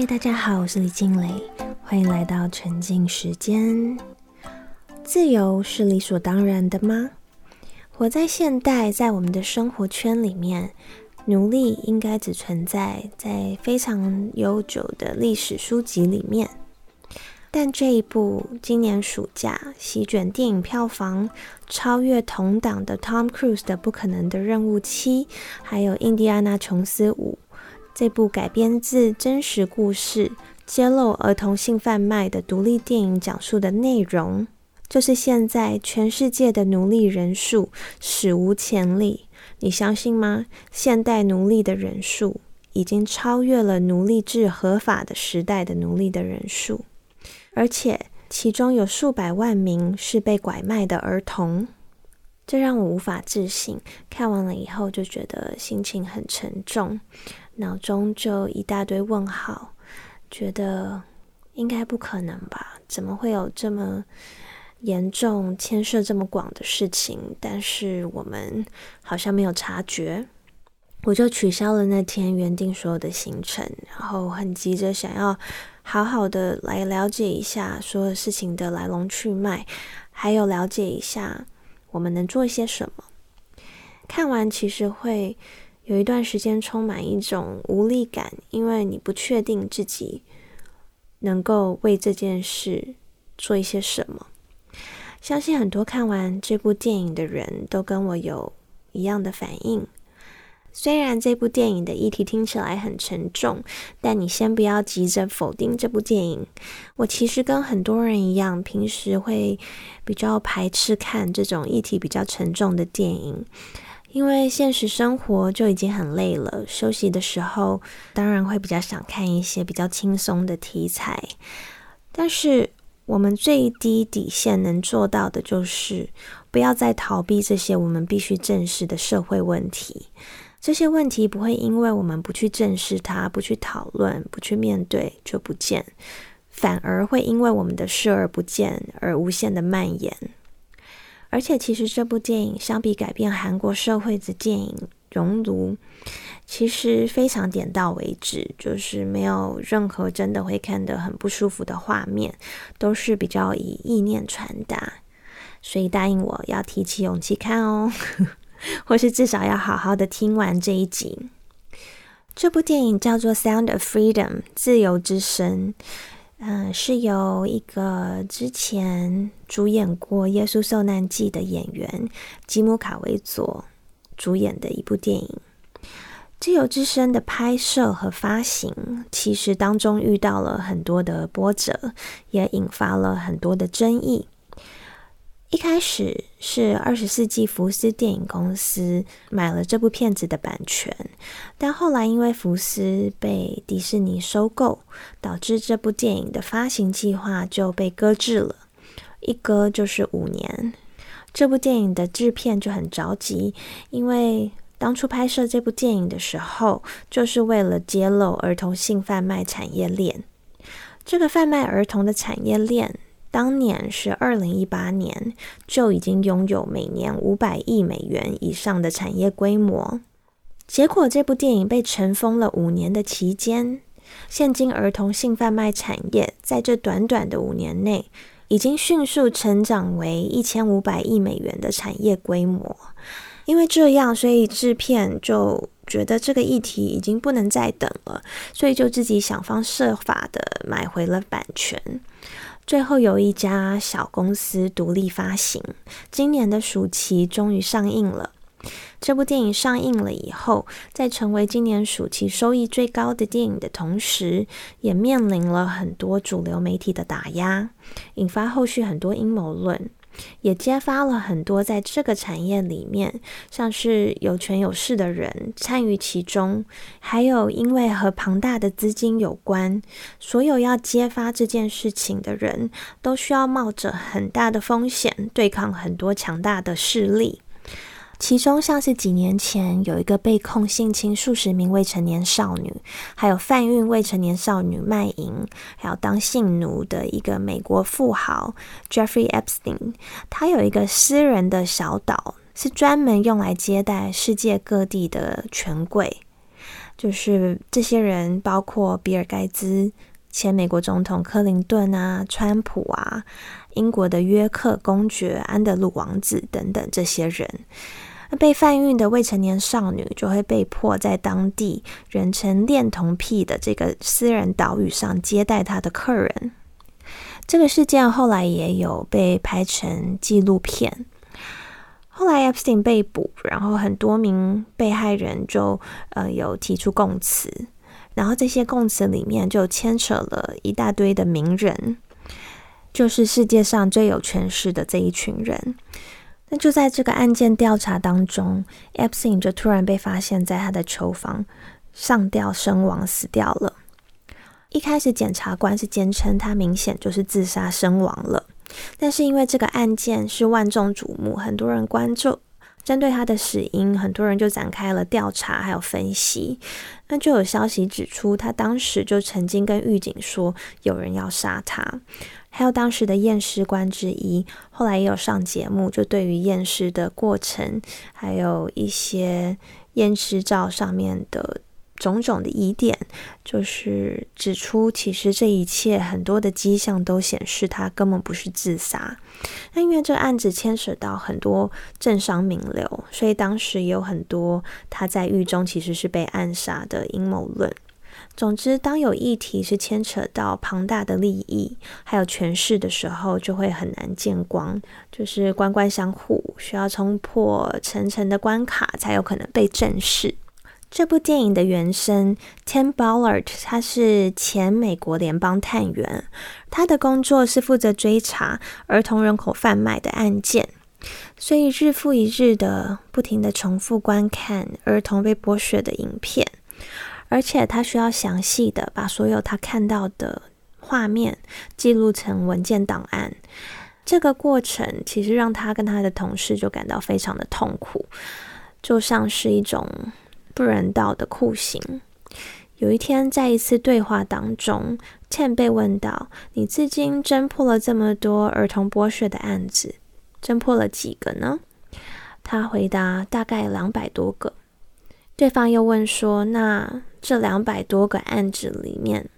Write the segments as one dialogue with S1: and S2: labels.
S1: 嗨，大家好，我是李静蕾，欢迎来到沉浸时间。自由是理所当然的吗？活在现代，在我们的生活圈里面，奴隶应该只存在在非常悠久的历史书籍里面。但这一部今年暑假席卷电影票房，超越同档的 Tom Cruise 的《不可能的任务七》，还有《印第安纳琼斯五》。这部改编自真实故事、揭露儿童性贩卖的独立电影讲述的内容，就是现在全世界的奴隶人数史无前例。你相信吗？现代奴隶的人数已经超越了奴隶制合法的时代的奴隶的人数，而且其中有数百万名是被拐卖的儿童。这让我无法置信。看完了以后，就觉得心情很沉重。脑中就一大堆问号，觉得应该不可能吧？怎么会有这么严重、牵涉这么广的事情？但是我们好像没有察觉，我就取消了那天原定所有的行程，然后很急着想要好好的来了解一下所有事情的来龙去脉，还有了解一下我们能做些什么。看完其实会。有一段时间充满一种无力感，因为你不确定自己能够为这件事做一些什么。相信很多看完这部电影的人都跟我有一样的反应。虽然这部电影的议题听起来很沉重，但你先不要急着否定这部电影。我其实跟很多人一样，平时会比较排斥看这种议题比较沉重的电影。因为现实生活就已经很累了，休息的时候当然会比较想看一些比较轻松的题材。但是我们最低底线能做到的就是不要再逃避这些我们必须正视的社会问题。这些问题不会因为我们不去正视它、不去讨论、不去面对就不见，反而会因为我们的视而不见而无限的蔓延。而且，其实这部电影相比改变韩国社会的电影《熔炉》，其实非常点到为止，就是没有任何真的会看得很不舒服的画面，都是比较以意念传达。所以答应我要提起勇气看哦，或是至少要好好的听完这一集。这部电影叫做《Sound of Freedom》，自由之声。嗯，是由一个之前主演过《耶稣受难记》的演员吉姆卡维佐主演的一部电影。《自由之声》的拍摄和发行，其实当中遇到了很多的波折，也引发了很多的争议。一开始是二十世纪福斯电影公司买了这部片子的版权，但后来因为福斯被迪士尼收购，导致这部电影的发行计划就被搁置了，一搁就是五年。这部电影的制片就很着急，因为当初拍摄这部电影的时候，就是为了揭露儿童性贩卖产业链，这个贩卖儿童的产业链。当年是二零一八年，就已经拥有每年五百亿美元以上的产业规模。结果这部电影被尘封了五年的期间，现今儿童性贩卖产业在这短短的五年内，已经迅速成长为一千五百亿美元的产业规模。因为这样，所以制片就觉得这个议题已经不能再等了，所以就自己想方设法的买回了版权。最后有一家小公司独立发行，今年的暑期终于上映了。这部电影上映了以后，在成为今年暑期收益最高的电影的同时，也面临了很多主流媒体的打压，引发后续很多阴谋论。也揭发了很多在这个产业里面，像是有权有势的人参与其中，还有因为和庞大的资金有关，所有要揭发这件事情的人都需要冒着很大的风险，对抗很多强大的势力。其中像是几年前有一个被控性侵数十名未成年少女，还有贩运未成年少女卖淫，还有当性奴的一个美国富豪 Jeffrey Epstein，他有一个私人的小岛，是专门用来接待世界各地的权贵。就是这些人包括比尔盖茨、前美国总统克林顿啊、川普啊、英国的约克公爵、安德鲁王子等等这些人。被贩运的未成年少女就会被迫在当地人称恋童癖的这个私人岛屿上接待他的客人。这个事件后来也有被拍成纪录片。后来 Epstein 被捕，然后很多名被害人就呃有提出供词，然后这些供词里面就牵扯了一大堆的名人，就是世界上最有权势的这一群人。那就在这个案件调查当中，Epstein 就突然被发现在他的囚房上吊身亡，死掉了。一开始检察官是坚称他明显就是自杀身亡了。但是因为这个案件是万众瞩目，很多人关注，针对他的死因，很多人就展开了调查还有分析。那就有消息指出，他当时就曾经跟狱警说有人要杀他，还有当时的验尸官之一，后来也有上节目，就对于验尸的过程，还有一些验尸照上面的。种种的疑点，就是指出，其实这一切很多的迹象都显示他根本不是自杀。那因为这个案子牵涉到很多政商名流，所以当时也有很多他在狱中其实是被暗杀的阴谋论。总之，当有议题是牵扯到庞大的利益还有权势的时候，就会很难见光，就是官官相护，需要冲破层层的关卡，才有可能被正视。这部电影的原声 Tim Ballard，他是前美国联邦探员，他的工作是负责追查儿童人口贩卖的案件，所以日复一日的不停的重复观看儿童被剥削的影片，而且他需要详细的把所有他看到的画面记录成文件档案。这个过程其实让他跟他的同事就感到非常的痛苦，就像是一种。不人道的酷刑。有一天，在一次对话当中倩被问到：“你至今侦破了这么多儿童剥削的案子，侦破了几个呢？”他回答：“大概两百多个。”对方又问说：“那这两百多个案子里面，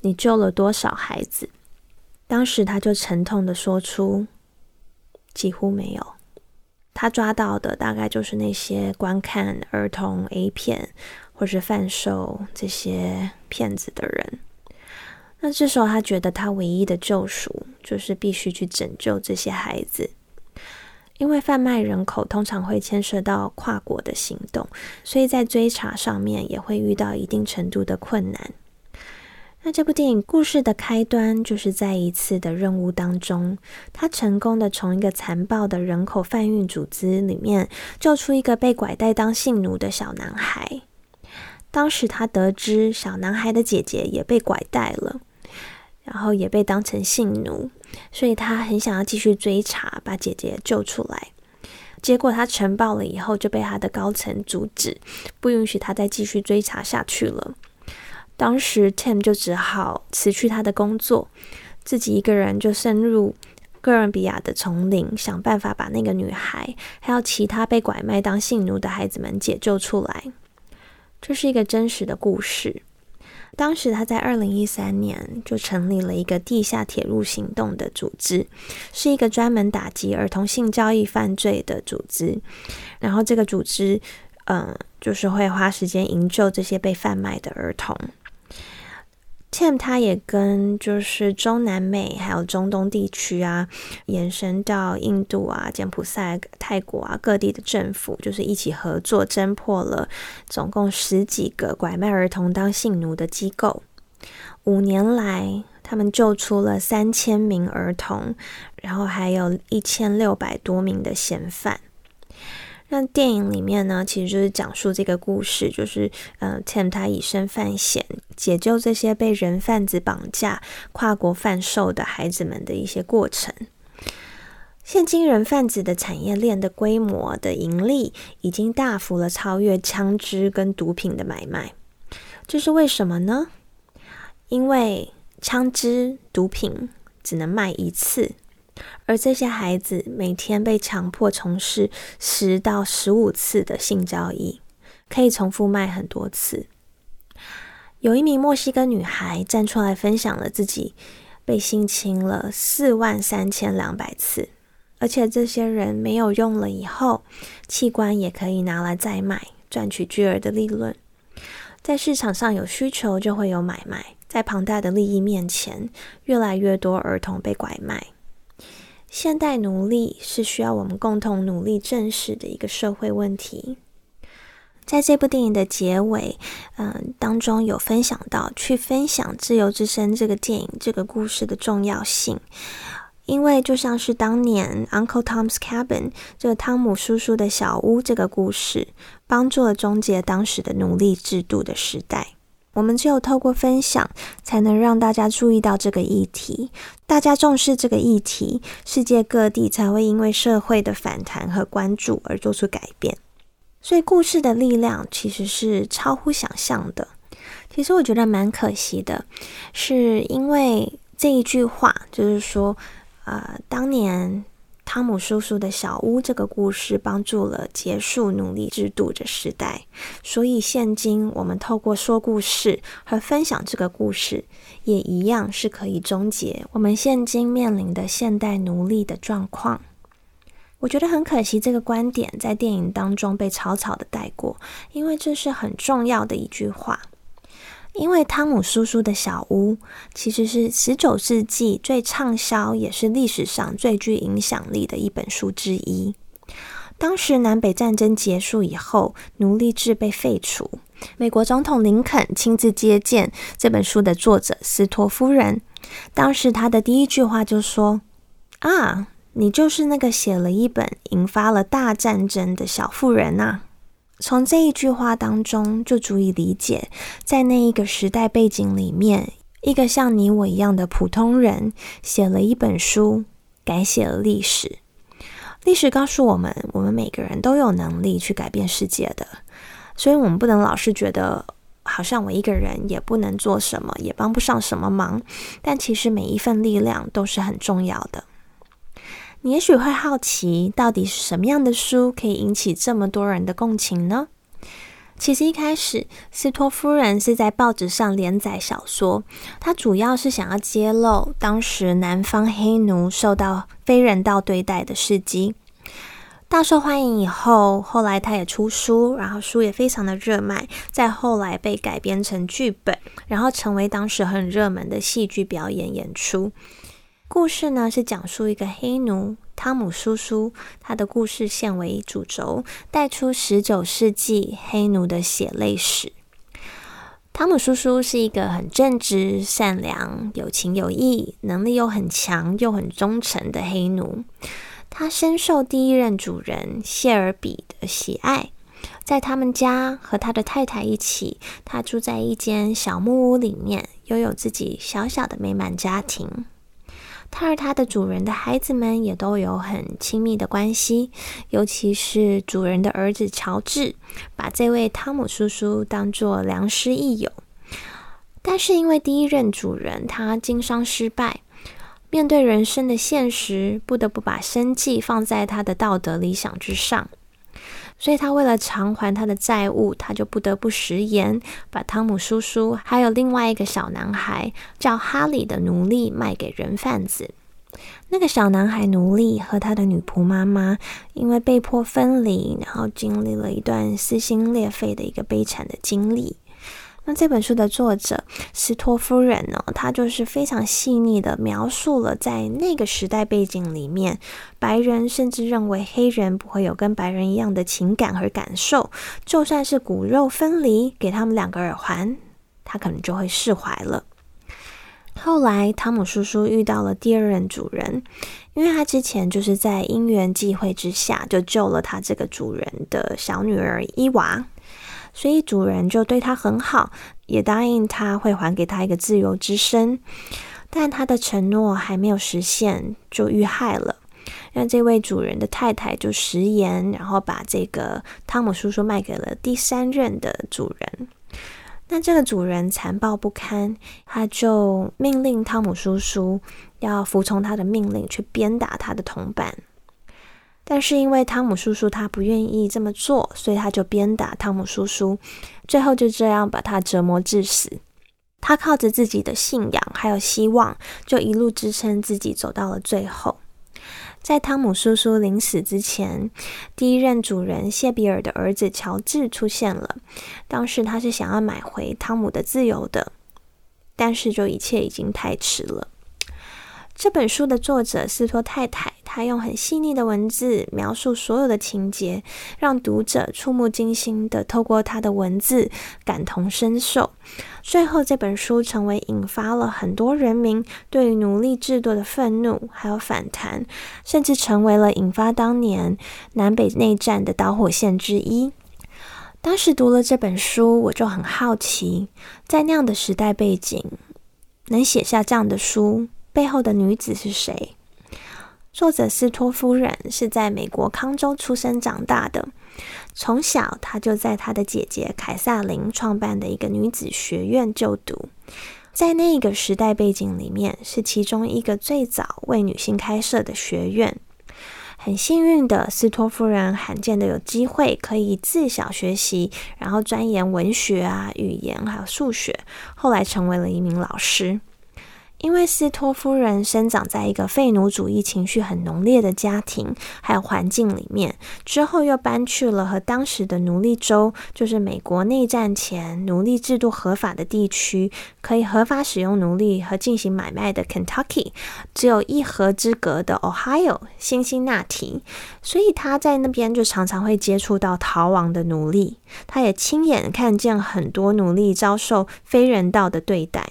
S1: 你救了多少孩子？”当时他就沉痛的说出：“几乎没有。”他抓到的大概就是那些观看儿童 A 片或是贩售这些骗子的人。那这时候他觉得他唯一的救赎就是必须去拯救这些孩子，因为贩卖人口通常会牵涉到跨国的行动，所以在追查上面也会遇到一定程度的困难。那这部电影故事的开端，就是在一次的任务当中，他成功的从一个残暴的人口贩运组织里面救出一个被拐带当性奴的小男孩。当时他得知小男孩的姐姐也被拐带了，然后也被当成性奴，所以他很想要继续追查，把姐姐救出来。结果他呈报了以后，就被他的高层阻止，不允许他再继续追查下去了。当时 Tim 就只好辞去他的工作，自己一个人就深入哥伦比亚的丛林，想办法把那个女孩还有其他被拐卖当性奴的孩子们解救出来。这是一个真实的故事。当时他在二零一三年就成立了一个地下铁路行动的组织，是一个专门打击儿童性交易犯罪的组织。然后这个组织，嗯，就是会花时间营救这些被贩卖的儿童。Tim 他也跟就是中南美还有中东地区啊，延伸到印度啊、柬埔寨、泰国啊各地的政府，就是一起合作侦破了总共十几个拐卖儿童当性奴的机构。五年来，他们救出了三千名儿童，然后还有一千六百多名的嫌犯。那电影里面呢，其实就是讲述这个故事，就是嗯，Tim 他以身犯险，解救这些被人贩子绑架、跨国贩售的孩子们的一些过程。现今人贩子的产业链的规模的盈利，已经大幅的超越枪支跟毒品的买卖。这是为什么呢？因为枪支、毒品只能卖一次。而这些孩子每天被强迫从事十到十五次的性交易，可以重复卖很多次。有一名墨西哥女孩站出来分享了自己被性侵了四万三千两百次，而且这些人没有用了以后，器官也可以拿来再卖，赚取巨额的利润。在市场上有需求，就会有买卖。在庞大的利益面前，越来越多儿童被拐卖。现代奴隶是需要我们共同努力正视的一个社会问题。在这部电影的结尾，嗯，当中有分享到去分享《自由之声》这个电影这个故事的重要性，因为就像是当年 Uncle Tom's Cabin 这个汤姆叔叔的小屋这个故事，帮助了终结当时的奴隶制度的时代。我们只有透过分享，才能让大家注意到这个议题，大家重视这个议题，世界各地才会因为社会的反弹和关注而做出改变。所以，故事的力量其实是超乎想象的。其实我觉得蛮可惜的，是因为这一句话，就是说，呃，当年。汤姆叔叔的小屋这个故事帮助了结束奴隶制度的时代，所以现今我们透过说故事和分享这个故事，也一样是可以终结我们现今面临的现代奴隶的状况。我觉得很可惜，这个观点在电影当中被草草的带过，因为这是很重要的一句话。因为汤姆叔叔的小屋其实是十九世纪最畅销，也是历史上最具影响力的一本书之一。当时南北战争结束以后，奴隶制被废除，美国总统林肯亲自接见这本书的作者斯托夫人。当时他的第一句话就说：“啊，你就是那个写了一本引发了大战争的小妇人呐。”从这一句话当中，就足以理解，在那一个时代背景里面，一个像你我一样的普通人，写了一本书，改写了历史。历史告诉我们，我们每个人都有能力去改变世界的，所以我们不能老是觉得，好像我一个人也不能做什么，也帮不上什么忙。但其实每一份力量都是很重要的。你也许会好奇，到底是什么样的书可以引起这么多人的共情呢？其实一开始，斯托夫人是在报纸上连载小说，她主要是想要揭露当时南方黑奴受到非人道对待的事迹，大受欢迎。以后，后来她也出书，然后书也非常的热卖，再后来被改编成剧本，然后成为当时很热门的戏剧表演演出。故事呢是讲述一个黑奴汤姆叔叔，他的故事线为主轴，带出十九世纪黑奴的血泪史。汤姆叔叔是一个很正直、善良、有情有义、能力又很强又很忠诚的黑奴。他深受第一任主人谢尔比的喜爱，在他们家和他的太太一起，他住在一间小木屋里面，拥有自己小小的美满家庭。他和他的主人的孩子们也都有很亲密的关系，尤其是主人的儿子乔治，把这位汤姆叔叔当做良师益友。但是因为第一任主人他经商失败，面对人生的现实，不得不把生计放在他的道德理想之上。所以他为了偿还他的债务，他就不得不食言，把汤姆叔叔还有另外一个小男孩叫哈里的奴隶卖给人贩子。那个小男孩奴隶和他的女仆妈妈因为被迫分离，然后经历了一段撕心裂肺的一个悲惨的经历。那这本书的作者斯托夫人呢？她就是非常细腻的描述了在那个时代背景里面，白人甚至认为黑人不会有跟白人一样的情感和感受，就算是骨肉分离，给他们两个耳环，他可能就会释怀了。后来，汤姆叔叔遇到了第二任主人，因为他之前就是在因缘际会之下就救了他这个主人的小女儿伊娃。所以主人就对他很好，也答应他会还给他一个自由之身。但他的承诺还没有实现，就遇害了。让这位主人的太太就食言，然后把这个汤姆叔叔卖给了第三任的主人。那这个主人残暴不堪，他就命令汤姆叔叔要服从他的命令，去鞭打他的同伴。但是因为汤姆叔叔他不愿意这么做，所以他就鞭打汤姆叔叔，最后就这样把他折磨致死。他靠着自己的信仰还有希望，就一路支撑自己走到了最后。在汤姆叔叔临死之前，第一任主人谢比尔的儿子乔治出现了。当时他是想要买回汤姆的自由的，但是就一切已经太迟了。这本书的作者斯托太太，她用很细腻的文字描述所有的情节，让读者触目惊心的透过她的文字感同身受。最后，这本书成为引发了很多人民对于奴隶制度的愤怒还有反弹，甚至成为了引发当年南北内战的导火线之一。当时读了这本书，我就很好奇，在那样的时代背景，能写下这样的书。背后的女子是谁？作者斯托夫人是在美国康州出生长大的，从小她就在她的姐姐凯撒琳创办的一个女子学院就读，在那个时代背景里面，是其中一个最早为女性开设的学院。很幸运的，斯托夫人罕见的有机会可以自小学习，然后钻研文学啊、语言还有数学，后来成为了一名老师。因为斯托夫人生长在一个废奴主义情绪很浓烈的家庭还有环境里面，之后又搬去了和当时的奴隶州，就是美国内战前奴隶制度合法的地区，可以合法使用奴隶和进行买卖的 Kentucky，只有一河之隔的 Ohio 辛辛那提，所以他在那边就常常会接触到逃亡的奴隶，他也亲眼看见很多奴隶遭受非人道的对待。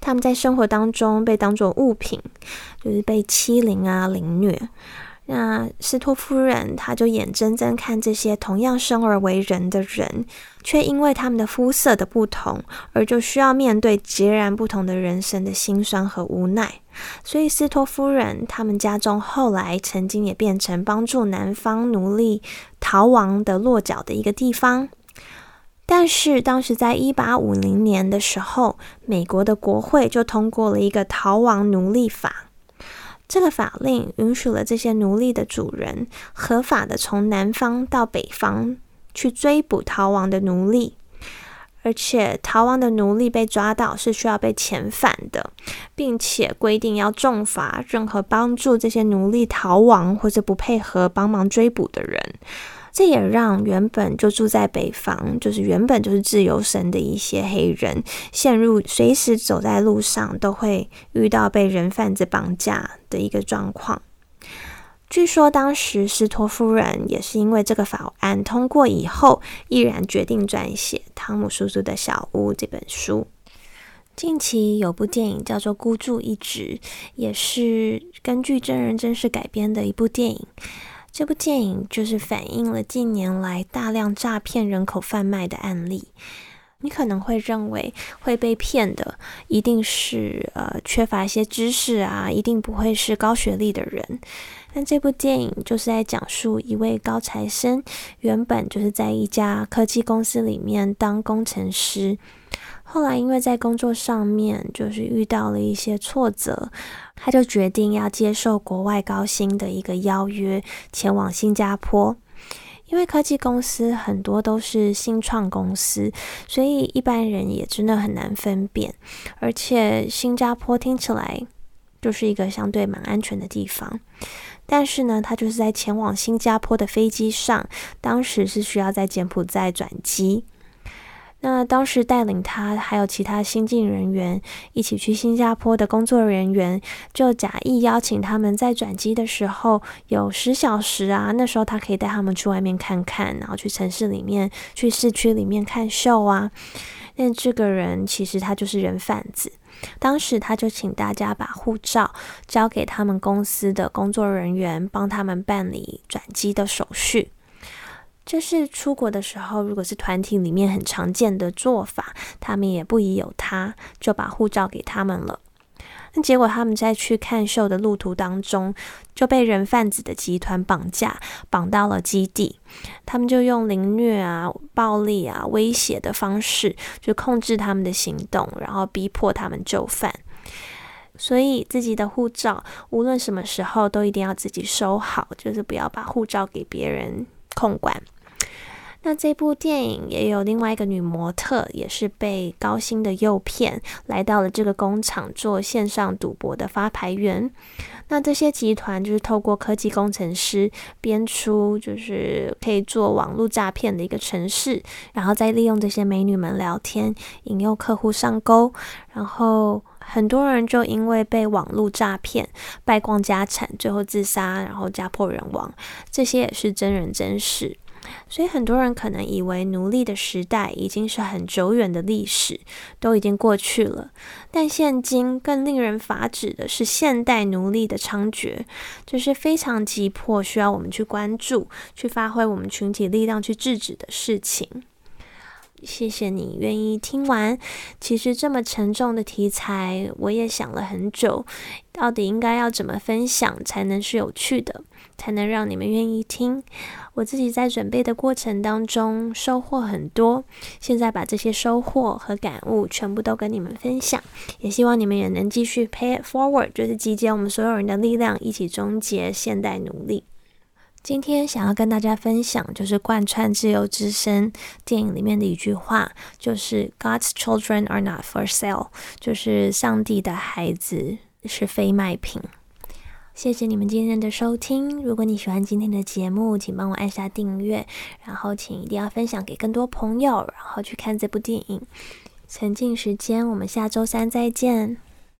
S1: 他们在生活当中被当作物品，就是被欺凌啊、凌虐。那斯托夫人，她就眼睁睁看这些同样生而为人的人，却因为他们的肤色的不同，而就需要面对截然不同的人生的辛酸和无奈。所以，斯托夫人他们家中后来曾经也变成帮助南方奴隶逃亡的落脚的一个地方。但是，当时在一八五零年的时候，美国的国会就通过了一个逃亡奴隶法。这个法令允许了这些奴隶的主人合法的从南方到北方去追捕逃亡的奴隶，而且逃亡的奴隶被抓到是需要被遣返的，并且规定要重罚任何帮助这些奴隶逃亡或者不配合帮忙追捕的人。这也让原本就住在北方，就是原本就是自由身的一些黑人，陷入随时走在路上都会遇到被人贩子绑架的一个状况。据说当时斯托夫人也是因为这个法案通过以后，毅然决定撰写《汤姆叔叔的小屋》这本书。近期有部电影叫做《孤注一掷》，也是根据真人真事改编的一部电影。这部电影就是反映了近年来大量诈骗人口贩卖的案例。你可能会认为会被骗的一定是呃缺乏一些知识啊，一定不会是高学历的人。但这部电影就是在讲述一位高材生，原本就是在一家科技公司里面当工程师。后来，因为在工作上面就是遇到了一些挫折，他就决定要接受国外高薪的一个邀约，前往新加坡。因为科技公司很多都是新创公司，所以一般人也真的很难分辨。而且新加坡听起来就是一个相对蛮安全的地方，但是呢，他就是在前往新加坡的飞机上，当时是需要在柬埔寨转机。那当时带领他还有其他新进人员一起去新加坡的工作人员，就假意邀请他们在转机的时候有十小时啊，那时候他可以带他们去外面看看，然后去城市里面、去市区里面看秀啊。那这个人其实他就是人贩子，当时他就请大家把护照交给他们公司的工作人员，帮他们办理转机的手续。这是出国的时候，如果是团体里面很常见的做法，他们也不疑有他，就把护照给他们了。那结果他们在去看秀的路途当中，就被人贩子的集团绑架，绑到了基地。他们就用凌虐啊、暴力啊、威胁的方式，就控制他们的行动，然后逼迫他们就范。所以自己的护照无论什么时候都一定要自己收好，就是不要把护照给别人控管。那这部电影也有另外一个女模特，也是被高薪的诱骗，来到了这个工厂做线上赌博的发牌员。那这些集团就是透过科技工程师编出，就是可以做网络诈骗的一个程式，然后再利用这些美女们聊天，引诱客户上钩，然后很多人就因为被网络诈骗败光家产，最后自杀，然后家破人亡。这些也是真人真事。所以很多人可能以为奴隶的时代已经是很久远的历史，都已经过去了。但现今更令人发指的是现代奴隶的猖獗，这是非常急迫需要我们去关注、去发挥我们群体力量去制止的事情。谢谢你愿意听完。其实这么沉重的题材，我也想了很久，到底应该要怎么分享才能是有趣的，才能让你们愿意听。我自己在准备的过程当中收获很多，现在把这些收获和感悟全部都跟你们分享，也希望你们也能继续 pay it forward，就是集结我们所有人的力量，一起终结现代奴隶。今天想要跟大家分享，就是贯穿《自由之声》电影里面的一句话，就是 “God's children are not for sale”，就是上帝的孩子是非卖品。谢谢你们今天的收听。如果你喜欢今天的节目，请帮我按下订阅，然后请一定要分享给更多朋友，然后去看这部电影。沉浸时间，我们下周三再见。